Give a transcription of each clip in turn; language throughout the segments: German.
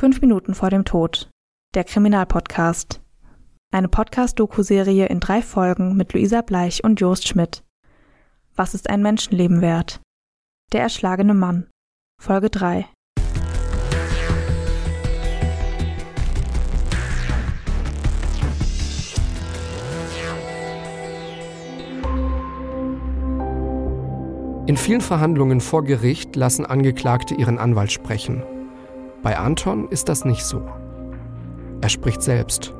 Fünf Minuten vor dem Tod. Der Kriminalpodcast. Eine Podcast-Doku-Serie in drei Folgen mit Luisa Bleich und Jost Schmidt. Was ist ein Menschenleben wert? Der erschlagene Mann. Folge 3. In vielen Verhandlungen vor Gericht lassen Angeklagte ihren Anwalt sprechen. Bei Anton ist das nicht so. Er spricht selbst.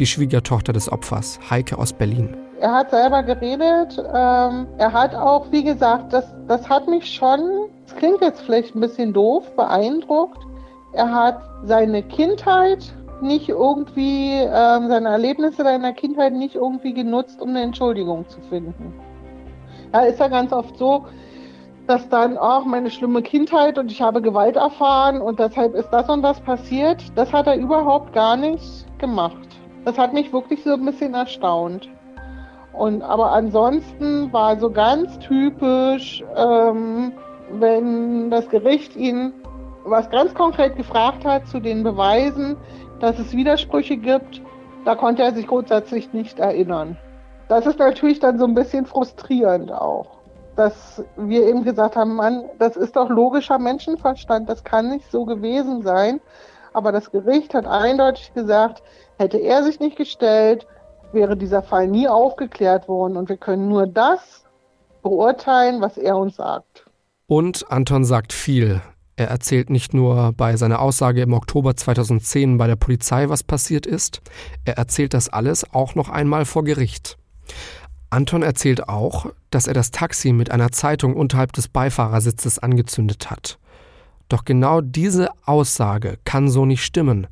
Die Schwiegertochter des Opfers, Heike aus Berlin. Er hat selber geredet. Ähm, er hat auch, wie gesagt, das, das hat mich schon, das klingt jetzt vielleicht ein bisschen doof, beeindruckt. Er hat seine Kindheit nicht irgendwie, ähm, seine Erlebnisse seiner Kindheit nicht irgendwie genutzt, um eine Entschuldigung zu finden. Ja, ist ja ganz oft so, dass dann auch meine schlimme Kindheit und ich habe Gewalt erfahren und deshalb ist das und das passiert. Das hat er überhaupt gar nicht gemacht. Das hat mich wirklich so ein bisschen erstaunt. Und aber ansonsten war so ganz typisch, ähm, wenn das Gericht ihn was ganz konkret gefragt hat zu den Beweisen, dass es Widersprüche gibt, da konnte er sich grundsätzlich nicht erinnern. Das ist natürlich dann so ein bisschen frustrierend auch, dass wir eben gesagt haben, Mann, das ist doch logischer Menschenverstand, das kann nicht so gewesen sein. Aber das Gericht hat eindeutig gesagt, hätte er sich nicht gestellt, wäre dieser Fall nie aufgeklärt worden und wir können nur das beurteilen, was er uns sagt. Und Anton sagt viel. Er erzählt nicht nur bei seiner Aussage im Oktober 2010 bei der Polizei, was passiert ist, er erzählt das alles auch noch einmal vor Gericht. Anton erzählt auch, dass er das Taxi mit einer Zeitung unterhalb des Beifahrersitzes angezündet hat. Doch genau diese Aussage kann so nicht stimmen.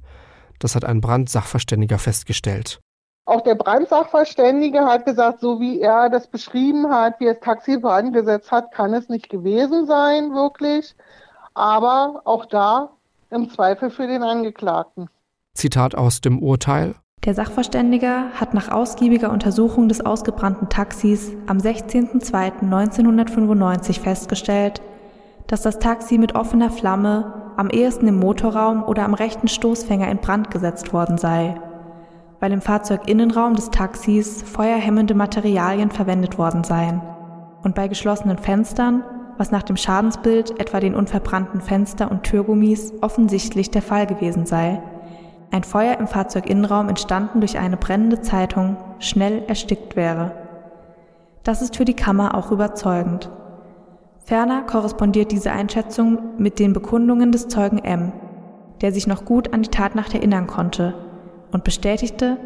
Das hat ein Brandsachverständiger festgestellt. Auch der Brandsachverständige hat gesagt, so wie er das beschrieben hat, wie er das Taxi angesetzt hat, kann es nicht gewesen sein, wirklich. Aber auch da im Zweifel für den Angeklagten. Zitat aus dem Urteil. Der Sachverständige hat nach ausgiebiger Untersuchung des ausgebrannten Taxis am 16.02.1995 festgestellt, dass das Taxi mit offener Flamme am ehesten im Motorraum oder am rechten Stoßfänger in Brand gesetzt worden sei, weil im Fahrzeuginnenraum des Taxis feuerhemmende Materialien verwendet worden seien und bei geschlossenen Fenstern, was nach dem Schadensbild etwa den unverbrannten Fenster- und Türgummis offensichtlich der Fall gewesen sei, ein Feuer im Fahrzeuginnenraum entstanden durch eine brennende Zeitung schnell erstickt wäre. Das ist für die Kammer auch überzeugend. Ferner korrespondiert diese Einschätzung mit den Bekundungen des Zeugen M, der sich noch gut an die Tatnacht erinnern konnte und bestätigte,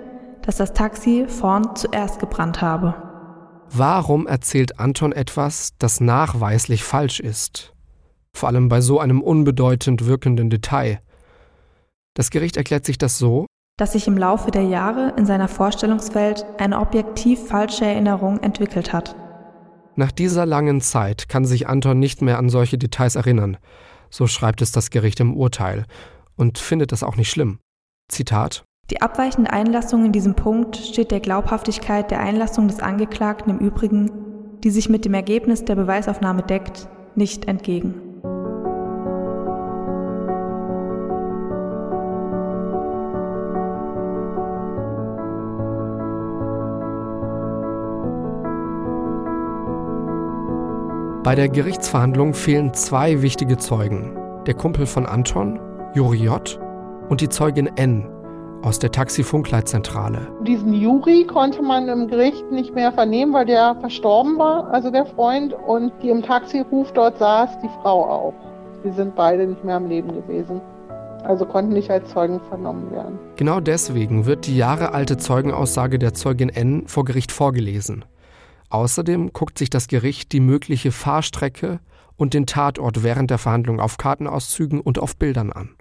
dass das Taxi vorn zuerst gebrannt habe. Warum erzählt Anton etwas, das nachweislich falsch ist? Vor allem bei so einem unbedeutend wirkenden Detail. Das Gericht erklärt sich das so, dass sich im Laufe der Jahre in seiner Vorstellungswelt eine objektiv falsche Erinnerung entwickelt hat. Nach dieser langen Zeit kann sich Anton nicht mehr an solche Details erinnern, so schreibt es das Gericht im Urteil, und findet das auch nicht schlimm. Zitat Die abweichende Einlassung in diesem Punkt steht der Glaubhaftigkeit der Einlassung des Angeklagten im Übrigen, die sich mit dem Ergebnis der Beweisaufnahme deckt, nicht entgegen. Bei der Gerichtsverhandlung fehlen zwei wichtige Zeugen. Der Kumpel von Anton, Juri J. und die Zeugin N. aus der Taxifunkleitzentrale. Diesen Juri konnte man im Gericht nicht mehr vernehmen, weil der verstorben war, also der Freund. Und die im Taxiruf dort saß, die Frau auch. Die sind beide nicht mehr am Leben gewesen. Also konnten nicht als Zeugen vernommen werden. Genau deswegen wird die jahrealte Zeugenaussage der Zeugin N vor Gericht vorgelesen. Außerdem guckt sich das Gericht die mögliche Fahrstrecke und den Tatort während der Verhandlung auf Kartenauszügen und auf Bildern an.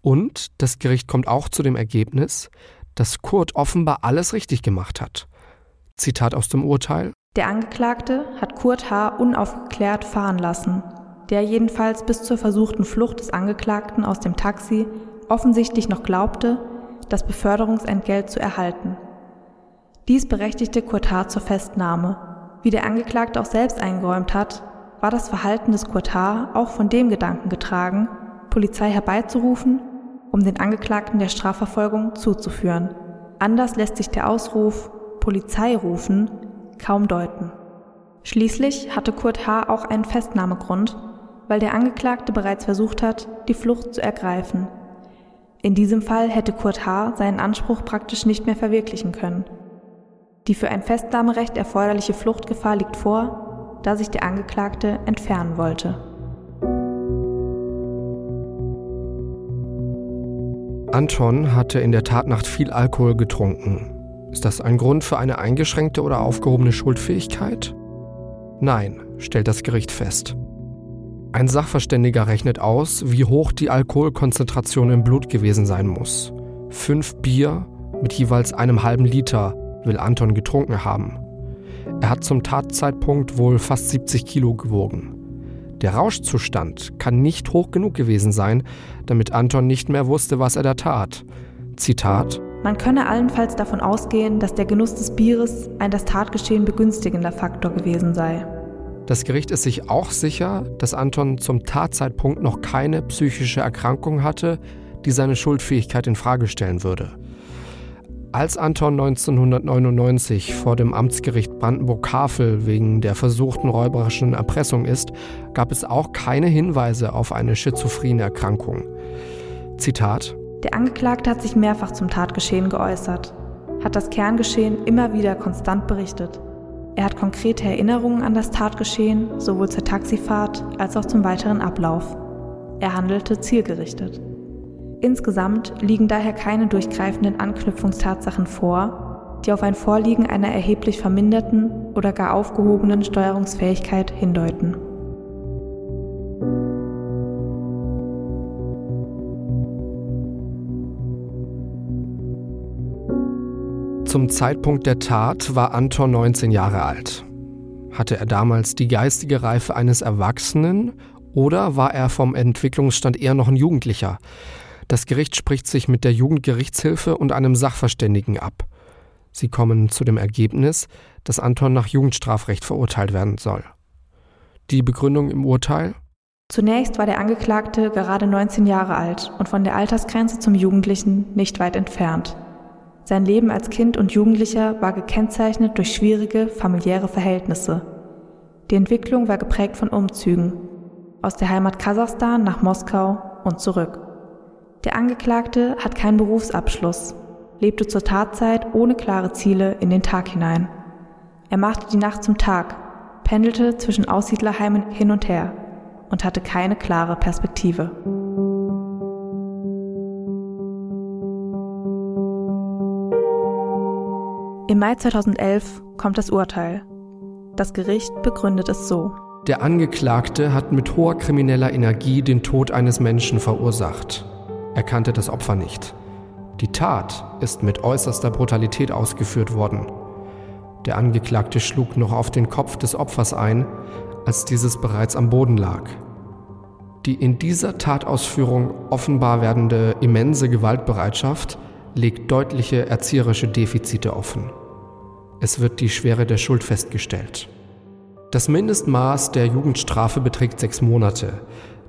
Und das Gericht kommt auch zu dem Ergebnis, dass Kurt offenbar alles richtig gemacht hat. Zitat aus dem Urteil. Der Angeklagte hat Kurt H. unaufgeklärt fahren lassen, der jedenfalls bis zur versuchten Flucht des Angeklagten aus dem Taxi offensichtlich noch glaubte, das Beförderungsentgelt zu erhalten. Dies berechtigte Kurt H. zur Festnahme. Wie der Angeklagte auch selbst eingeräumt hat, war das Verhalten des Kurt H. auch von dem Gedanken getragen, Polizei herbeizurufen, um den Angeklagten der Strafverfolgung zuzuführen. Anders lässt sich der Ausruf Polizei rufen kaum deuten. Schließlich hatte Kurt H. auch einen Festnahmegrund, weil der Angeklagte bereits versucht hat, die Flucht zu ergreifen. In diesem Fall hätte Kurt H. seinen Anspruch praktisch nicht mehr verwirklichen können. Die für ein Festnahmerecht erforderliche Fluchtgefahr liegt vor, da sich der Angeklagte entfernen wollte. Anton hatte in der Tatnacht viel Alkohol getrunken. Ist das ein Grund für eine eingeschränkte oder aufgehobene Schuldfähigkeit? Nein, stellt das Gericht fest. Ein Sachverständiger rechnet aus, wie hoch die Alkoholkonzentration im Blut gewesen sein muss. Fünf Bier mit jeweils einem halben Liter will Anton getrunken haben. Er hat zum Tatzeitpunkt wohl fast 70 Kilo gewogen. Der Rauschzustand kann nicht hoch genug gewesen sein, damit Anton nicht mehr wusste, was er da tat. Zitat man könne allenfalls davon ausgehen, dass der Genuss des Bieres ein das Tatgeschehen begünstigender Faktor gewesen sei. Das Gericht ist sich auch sicher, dass Anton zum Tatzeitpunkt noch keine psychische Erkrankung hatte, die seine Schuldfähigkeit in Frage stellen würde. Als Anton 1999 vor dem Amtsgericht Brandenburg-Havel wegen der versuchten räuberischen Erpressung ist, gab es auch keine Hinweise auf eine schizophrene Erkrankung. Zitat Der Angeklagte hat sich mehrfach zum Tatgeschehen geäußert, hat das Kerngeschehen immer wieder konstant berichtet. Er hat konkrete Erinnerungen an das Tatgeschehen, sowohl zur Taxifahrt als auch zum weiteren Ablauf. Er handelte zielgerichtet. Insgesamt liegen daher keine durchgreifenden Anknüpfungstatsachen vor, die auf ein Vorliegen einer erheblich verminderten oder gar aufgehobenen Steuerungsfähigkeit hindeuten. Zum Zeitpunkt der Tat war Anton 19 Jahre alt. Hatte er damals die geistige Reife eines Erwachsenen oder war er vom Entwicklungsstand eher noch ein Jugendlicher? Das Gericht spricht sich mit der Jugendgerichtshilfe und einem Sachverständigen ab. Sie kommen zu dem Ergebnis, dass Anton nach Jugendstrafrecht verurteilt werden soll. Die Begründung im Urteil? Zunächst war der Angeklagte gerade 19 Jahre alt und von der Altersgrenze zum Jugendlichen nicht weit entfernt. Sein Leben als Kind und Jugendlicher war gekennzeichnet durch schwierige familiäre Verhältnisse. Die Entwicklung war geprägt von Umzügen aus der Heimat Kasachstan nach Moskau und zurück. Der Angeklagte hat keinen Berufsabschluss, lebte zur Tatzeit ohne klare Ziele in den Tag hinein. Er machte die Nacht zum Tag, pendelte zwischen Aussiedlerheimen hin und her und hatte keine klare Perspektive. Im Mai 2011 kommt das Urteil. Das Gericht begründet es so. Der Angeklagte hat mit hoher krimineller Energie den Tod eines Menschen verursacht. Er kannte das Opfer nicht. Die Tat ist mit äußerster Brutalität ausgeführt worden. Der Angeklagte schlug noch auf den Kopf des Opfers ein, als dieses bereits am Boden lag. Die in dieser Tatausführung offenbar werdende immense Gewaltbereitschaft legt deutliche erzieherische Defizite offen. Es wird die Schwere der Schuld festgestellt. Das Mindestmaß der Jugendstrafe beträgt sechs Monate.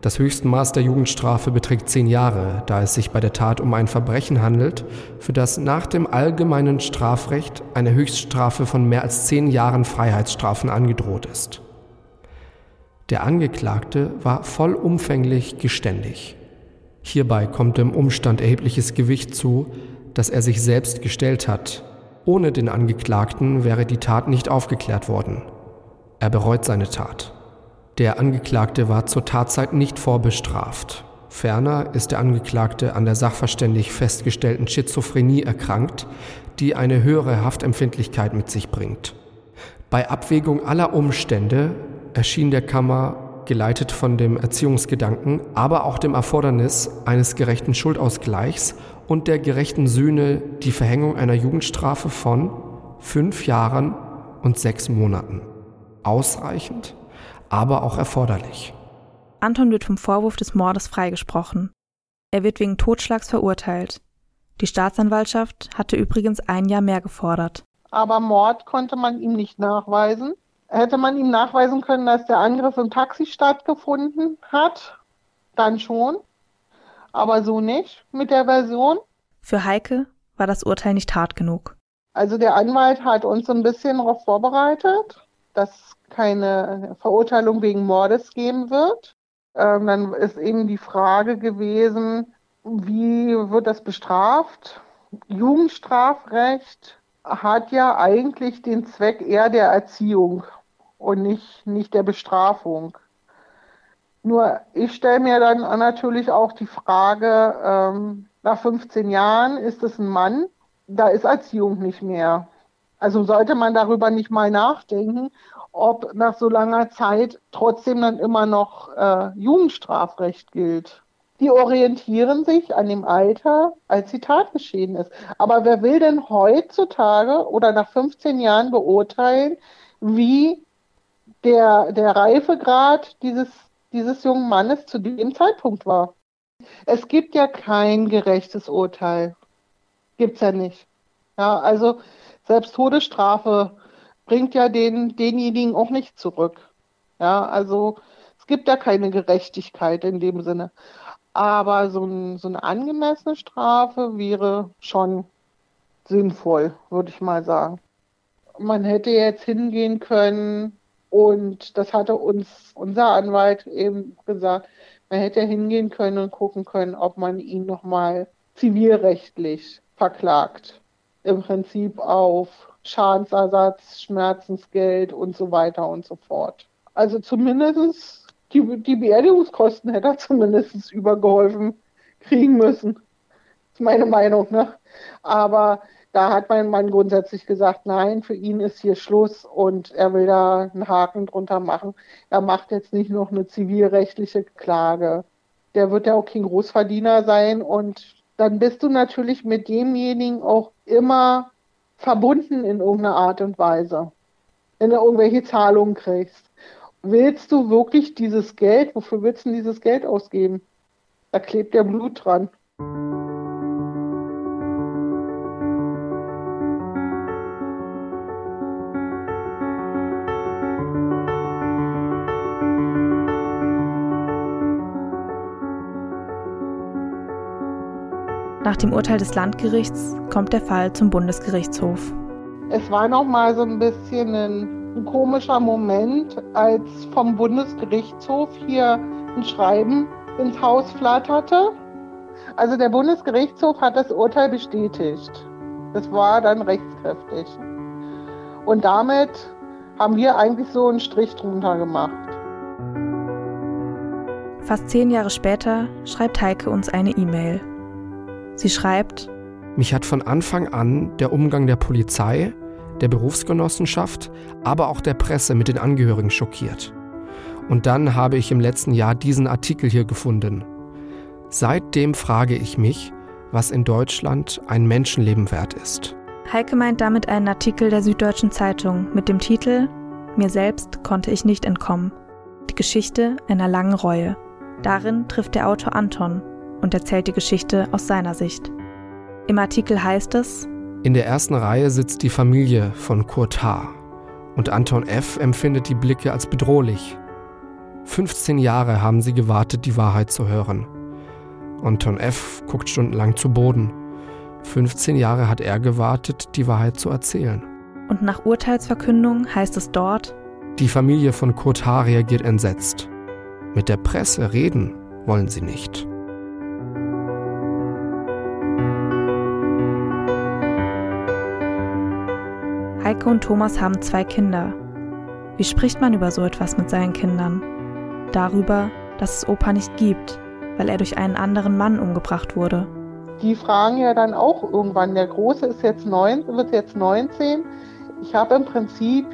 Das höchste Maß der Jugendstrafe beträgt zehn Jahre, da es sich bei der Tat um ein Verbrechen handelt, für das nach dem allgemeinen Strafrecht eine Höchststrafe von mehr als zehn Jahren Freiheitsstrafen angedroht ist. Der Angeklagte war vollumfänglich geständig. Hierbei kommt dem Umstand erhebliches Gewicht zu, dass er sich selbst gestellt hat. Ohne den Angeklagten wäre die Tat nicht aufgeklärt worden. Er bereut seine Tat. Der Angeklagte war zur Tatzeit nicht vorbestraft. Ferner ist der Angeklagte an der sachverständig festgestellten Schizophrenie erkrankt, die eine höhere Haftempfindlichkeit mit sich bringt. Bei Abwägung aller Umstände erschien der Kammer geleitet von dem Erziehungsgedanken, aber auch dem Erfordernis eines gerechten Schuldausgleichs und der gerechten Sühne die Verhängung einer Jugendstrafe von fünf Jahren und sechs Monaten. Ausreichend, aber auch erforderlich. Anton wird vom Vorwurf des Mordes freigesprochen. Er wird wegen Totschlags verurteilt. Die Staatsanwaltschaft hatte übrigens ein Jahr mehr gefordert. Aber Mord konnte man ihm nicht nachweisen. Hätte man ihm nachweisen können, dass der Angriff im Taxi stattgefunden hat, dann schon. aber so nicht mit der Version. Für Heike war das Urteil nicht hart genug. Also der Anwalt hat uns so ein bisschen darauf vorbereitet, dass keine Verurteilung wegen Mordes geben wird. Ähm, dann ist eben die Frage gewesen, wie wird das bestraft? Jugendstrafrecht hat ja eigentlich den Zweck eher der Erziehung und nicht, nicht der Bestrafung. Nur ich stelle mir dann natürlich auch die Frage, ähm, nach 15 Jahren ist es ein Mann, da ist Erziehung nicht mehr. Also sollte man darüber nicht mal nachdenken, ob nach so langer Zeit trotzdem dann immer noch äh, Jugendstrafrecht gilt. Die orientieren sich an dem Alter, als die Tat geschehen ist. Aber wer will denn heutzutage oder nach 15 Jahren beurteilen, wie der, der Reifegrad dieses, dieses jungen Mannes zu dem Zeitpunkt war? Es gibt ja kein gerechtes Urteil. Gibt's ja nicht. Ja, also selbst Todesstrafe bringt ja den, denjenigen auch nicht zurück. Ja, also es gibt ja keine Gerechtigkeit in dem Sinne. Aber so, ein, so eine angemessene Strafe wäre schon sinnvoll, würde ich mal sagen. Man hätte jetzt hingehen können und das hatte uns unser Anwalt eben gesagt, man hätte hingehen können und gucken können, ob man ihn nochmal zivilrechtlich verklagt. Im Prinzip auf Schadensersatz, Schmerzensgeld und so weiter und so fort. Also zumindest die, die Beerdigungskosten hätte er zumindest übergeholfen kriegen müssen. Das ist meine Meinung, ne? Aber da hat mein Mann grundsätzlich gesagt, nein, für ihn ist hier Schluss und er will da einen Haken drunter machen. Er macht jetzt nicht noch eine zivilrechtliche Klage. Der wird ja auch kein Großverdiener sein und dann bist du natürlich mit demjenigen auch immer verbunden in irgendeiner Art und Weise. Wenn du irgendwelche Zahlungen kriegst. Willst du wirklich dieses Geld, wofür willst du dieses Geld ausgeben? Da klebt ja Blut dran. Nach dem Urteil des Landgerichts kommt der Fall zum Bundesgerichtshof. Es war noch mal so ein bisschen ein, komischer Moment, als vom Bundesgerichtshof hier ein Schreiben ins Haus flatterte. Also der Bundesgerichtshof hat das Urteil bestätigt. Das war dann rechtskräftig. Und damit haben wir eigentlich so einen Strich drunter gemacht. Fast zehn Jahre später schreibt Heike uns eine E-Mail. Sie schreibt, mich hat von Anfang an der Umgang der Polizei, der Berufsgenossenschaft, aber auch der Presse mit den Angehörigen schockiert. Und dann habe ich im letzten Jahr diesen Artikel hier gefunden. Seitdem frage ich mich, was in Deutschland ein Menschenleben wert ist. Heike meint damit einen Artikel der Süddeutschen Zeitung mit dem Titel Mir selbst konnte ich nicht entkommen. Die Geschichte einer langen Reue. Darin trifft der Autor Anton, und erzählt die Geschichte aus seiner Sicht. Im Artikel heißt es, in der ersten Reihe sitzt die Familie von Kurt H. Und Anton F. empfindet die Blicke als bedrohlich. 15 Jahre haben sie gewartet, die Wahrheit zu hören. Anton F. guckt stundenlang zu Boden. 15 Jahre hat er gewartet, die Wahrheit zu erzählen. Und nach Urteilsverkündung heißt es dort, die Familie von Kurt H. reagiert entsetzt. Mit der Presse reden wollen sie nicht. Heike und Thomas haben zwei Kinder. Wie spricht man über so etwas mit seinen Kindern? Darüber, dass es Opa nicht gibt, weil er durch einen anderen Mann umgebracht wurde. Die fragen ja dann auch irgendwann, der Große ist jetzt neun, wird jetzt 19. Ich habe im Prinzip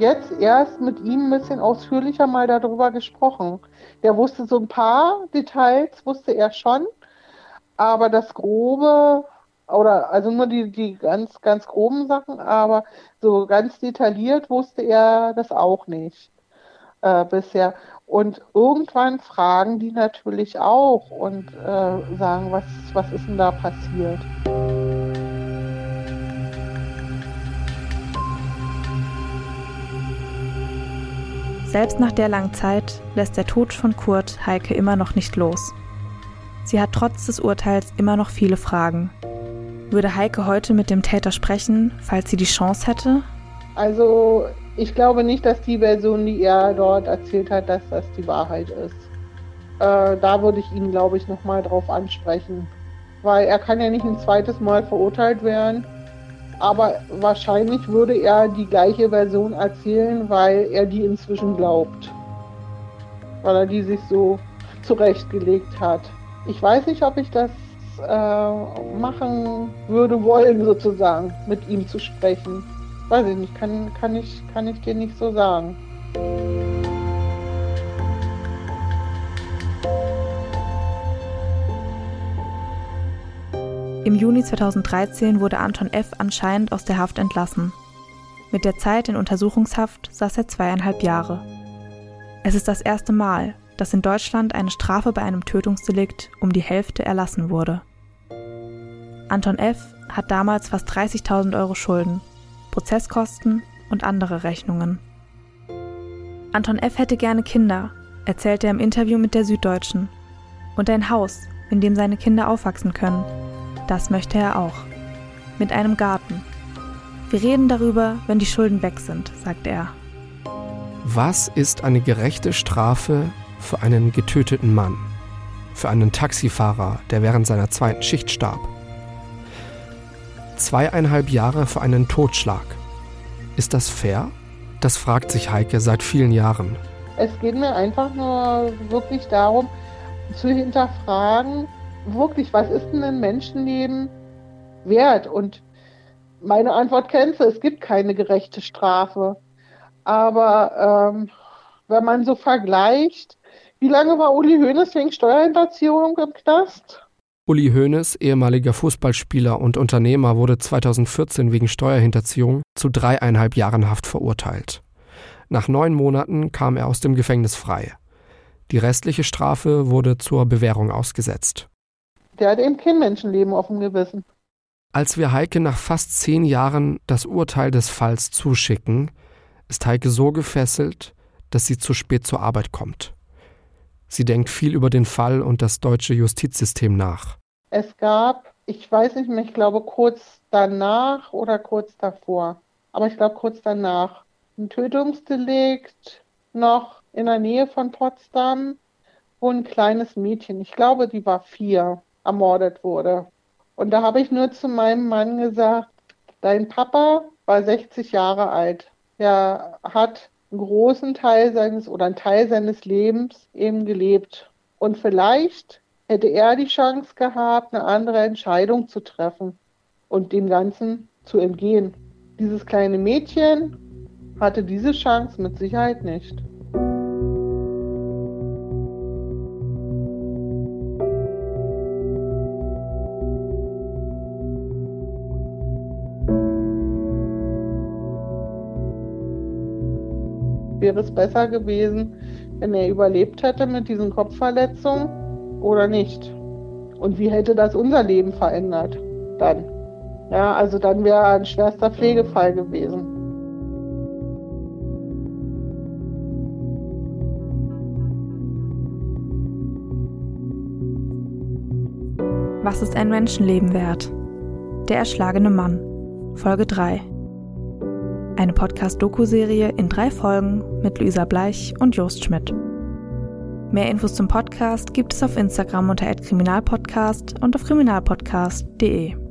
jetzt erst mit ihm ein bisschen ausführlicher mal darüber gesprochen. Der wusste so ein paar Details, wusste er schon, aber das Grobe oder also nur die, die ganz, ganz groben Sachen, aber so ganz detailliert wusste er das auch nicht äh, bisher. Und irgendwann fragen die natürlich auch und äh, sagen, was, was ist denn da passiert? Selbst nach der langen Zeit lässt der Tod von Kurt Heike immer noch nicht los. Sie hat trotz des Urteils immer noch viele Fragen. Würde Heike heute mit dem Täter sprechen, falls sie die Chance hätte? Also ich glaube nicht, dass die Version, die er dort erzählt hat, dass das die Wahrheit ist. Äh, da würde ich ihn, glaube ich, nochmal drauf ansprechen. Weil er kann ja nicht ein zweites Mal verurteilt werden. Aber wahrscheinlich würde er die gleiche Version erzählen, weil er die inzwischen glaubt. Weil er die sich so zurechtgelegt hat. Ich weiß nicht, ob ich das äh, machen würde wollen, sozusagen, mit ihm zu sprechen. Weiß ich nicht, kann, kann, ich, kann ich dir nicht so sagen. Im Juni 2013 wurde Anton F. anscheinend aus der Haft entlassen. Mit der Zeit in Untersuchungshaft saß er zweieinhalb Jahre. Es ist das erste Mal, dass in Deutschland eine Strafe bei einem Tötungsdelikt um die Hälfte erlassen wurde. Anton F. hat damals fast 30.000 Euro Schulden, Prozesskosten und andere Rechnungen. Anton F. hätte gerne Kinder, erzählte er im Interview mit der Süddeutschen, und ein Haus, in dem seine Kinder aufwachsen können. Das möchte er auch. Mit einem Garten. Wir reden darüber, wenn die Schulden weg sind, sagt er. Was ist eine gerechte Strafe für einen getöteten Mann? Für einen Taxifahrer, der während seiner zweiten Schicht starb? Zweieinhalb Jahre für einen Totschlag. Ist das fair? Das fragt sich Heike seit vielen Jahren. Es geht mir einfach nur wirklich darum, zu hinterfragen, wirklich, was ist denn ein Menschenleben wert? Und meine Antwort kennst du, es gibt keine gerechte Strafe. Aber ähm, wenn man so vergleicht, wie lange war Uli Hoeneß wegen Steuerhinterziehung im Knast? Uli Hoeneß, ehemaliger Fußballspieler und Unternehmer, wurde 2014 wegen Steuerhinterziehung zu dreieinhalb Jahren Haft verurteilt. Nach neun Monaten kam er aus dem Gefängnis frei. Die restliche Strafe wurde zur Bewährung ausgesetzt. Der hat eben kein Menschenleben auf dem Gewissen. Als wir Heike nach fast zehn Jahren das Urteil des Falls zuschicken, ist Heike so gefesselt, dass sie zu spät zur Arbeit kommt. Sie denkt viel über den Fall und das deutsche Justizsystem nach. Es gab, ich weiß nicht mehr, ich glaube kurz danach oder kurz davor, aber ich glaube kurz danach, ein Tötungsdelikt noch in der Nähe von Potsdam, wo ein kleines Mädchen, ich glaube, die war vier, ermordet wurde. Und da habe ich nur zu meinem Mann gesagt, dein Papa war 60 Jahre alt. Er hat einen großen Teil seines oder einen Teil seines Lebens eben gelebt. Und vielleicht hätte er die Chance gehabt, eine andere Entscheidung zu treffen und dem Ganzen zu entgehen. Dieses kleine Mädchen hatte diese Chance mit Sicherheit nicht. Wäre es besser gewesen, wenn er überlebt hätte mit diesen Kopfverletzungen oder nicht? Und wie hätte das unser Leben verändert dann? Ja, also dann wäre er ein schwerster Pflegefall gewesen. Was ist ein Menschenleben wert? Der erschlagene Mann. Folge 3. Eine Podcast-Doku-Serie in drei Folgen mit Luisa Bleich und Jost Schmidt. Mehr Infos zum Podcast gibt es auf Instagram unter @kriminalpodcast und auf kriminalpodcast.de.